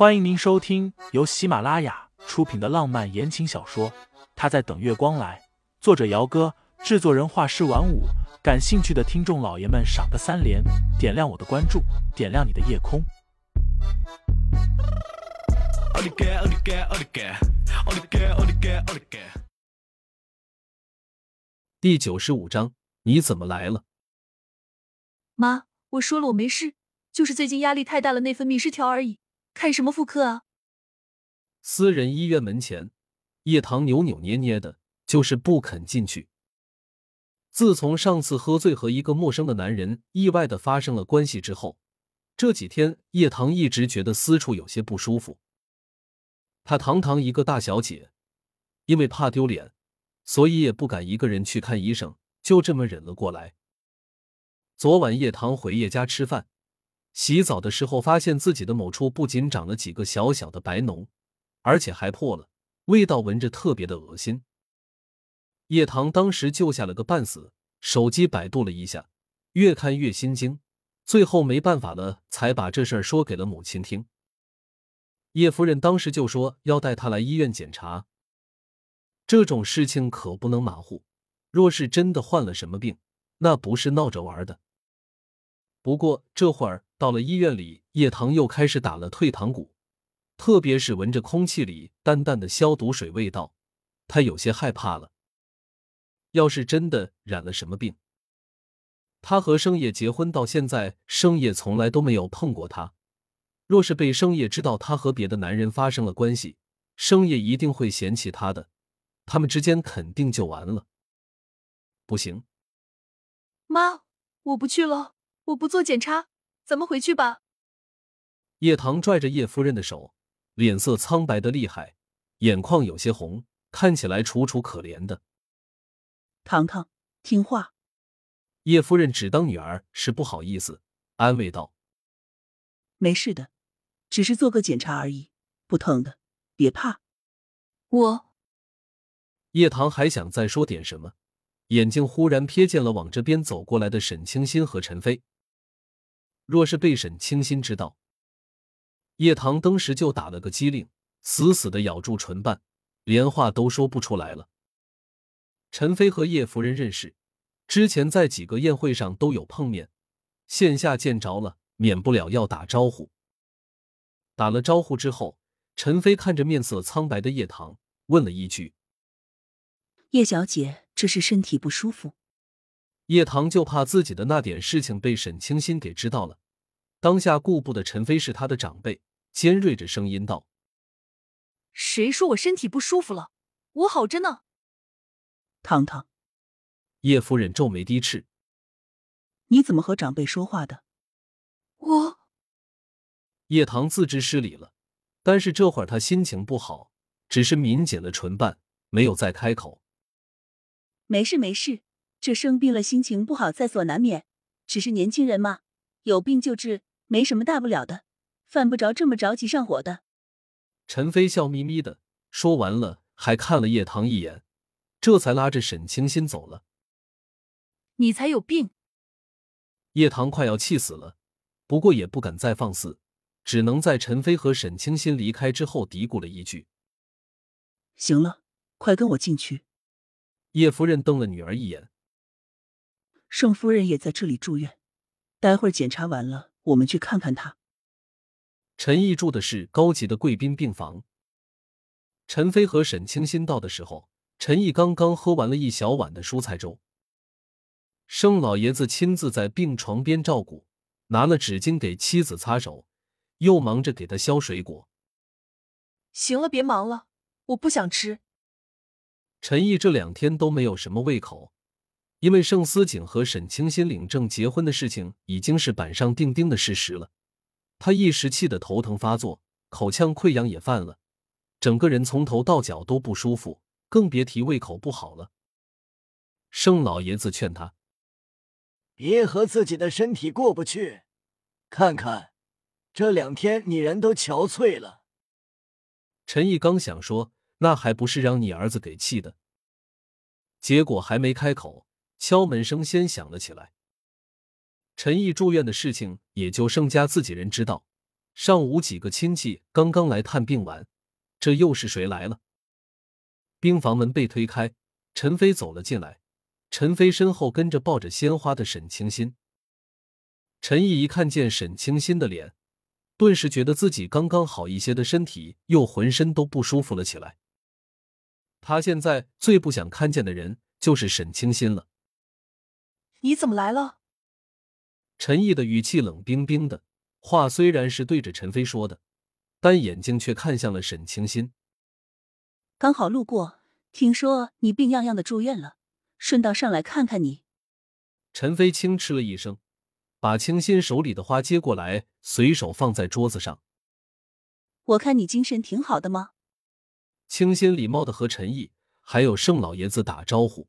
欢迎您收听由喜马拉雅出品的浪漫言情小说《他在等月光来》，作者：姚哥，制作人：画师晚舞。感兴趣的听众老爷们，赏个三连，点亮我的关注，点亮你的夜空。第九十五章，你怎么来了？妈，我说了，我没事，就是最近压力太大了，内分泌失调而已。看什么妇科啊？私人医院门前，叶棠扭扭捏捏的，就是不肯进去。自从上次喝醉和一个陌生的男人意外的发生了关系之后，这几天叶棠一直觉得私处有些不舒服。她堂堂一个大小姐，因为怕丢脸，所以也不敢一个人去看医生，就这么忍了过来。昨晚叶棠回叶家吃饭。洗澡的时候，发现自己的某处不仅长了几个小小的白脓，而且还破了，味道闻着特别的恶心。叶棠当时救下了个半死，手机百度了一下，越看越心惊，最后没办法了，才把这事儿说给了母亲听。叶夫人当时就说要带他来医院检查，这种事情可不能马虎，若是真的患了什么病，那不是闹着玩的。不过这会儿到了医院里，叶棠又开始打了退堂鼓，特别是闻着空气里淡淡的消毒水味道，他有些害怕了。要是真的染了什么病，他和生叶结婚到现在，生叶从来都没有碰过他。若是被生叶知道他和别的男人发生了关系，生叶一定会嫌弃他的，他们之间肯定就完了。不行，妈，我不去了。我不做检查，咱们回去吧。叶棠拽着叶夫人的手，脸色苍白的厉害，眼眶有些红，看起来楚楚可怜的。糖糖，听话。叶夫人只当女儿是不好意思，安慰道：“没事的，只是做个检查而已，不疼的，别怕。”我。叶棠还想再说点什么，眼睛忽然瞥见了往这边走过来的沈清心和陈飞。若是被沈清心知道，叶棠当时就打了个机灵，死死的咬住唇瓣，连话都说不出来了。陈飞和叶夫人认识，之前在几个宴会上都有碰面，线下见着了，免不了要打招呼。打了招呼之后，陈飞看着面色苍白的叶棠，问了一句：“叶小姐，这是身体不舒服？”叶棠就怕自己的那点事情被沈清心给知道了。当下顾不得陈飞是他的长辈，尖锐着声音道：“谁说我身体不舒服了？我好着呢。”糖糖，叶夫人皱眉低斥：“你怎么和长辈说话的？”我叶棠自知失礼了，但是这会儿他心情不好，只是抿紧了唇瓣，没有再开口。没事没事。这生病了，心情不好在所难免，只是年轻人嘛，有病就治，没什么大不了的，犯不着这么着急上火的。陈飞笑眯眯的说完了，还看了叶棠一眼，这才拉着沈清心走了。你才有病！叶棠快要气死了，不过也不敢再放肆，只能在陈飞和沈清心离开之后嘀咕了一句：“行了，快跟我进去。”叶夫人瞪了女儿一眼。盛夫人也在这里住院，待会儿检查完了，我们去看看他。陈毅住的是高级的贵宾病房。陈飞和沈清新到的时候，陈毅刚刚喝完了一小碗的蔬菜粥。盛老爷子亲自在病床边照顾，拿了纸巾给妻子擦手，又忙着给他削水果。行了，别忙了，我不想吃。陈毅这两天都没有什么胃口。因为盛思景和沈清心领证结婚的事情已经是板上钉钉的事实了，他一时气得头疼发作，口腔溃疡也犯了，整个人从头到脚都不舒服，更别提胃口不好了。盛老爷子劝他，别和自己的身体过不去，看看这两天你人都憔悴了。陈毅刚想说，那还不是让你儿子给气的，结果还没开口。敲门声先响了起来。陈毅住院的事情也就盛家自己人知道，上午几个亲戚刚刚来探病完，这又是谁来了？病房门被推开，陈飞走了进来。陈飞身后跟着抱着鲜花的沈清心。陈毅一看见沈清心的脸，顿时觉得自己刚刚好一些的身体又浑身都不舒服了起来。他现在最不想看见的人就是沈清心了。你怎么来了？陈毅的语气冷冰冰的，话虽然是对着陈飞说的，但眼睛却看向了沈清心。刚好路过，听说你病怏怏的住院了，顺道上来看看你。陈飞轻嗤了一声。把清新手里的花接过来，随手放在桌子上。我看你精神挺好的吗？清新礼貌的和陈毅还有盛老爷子打招呼。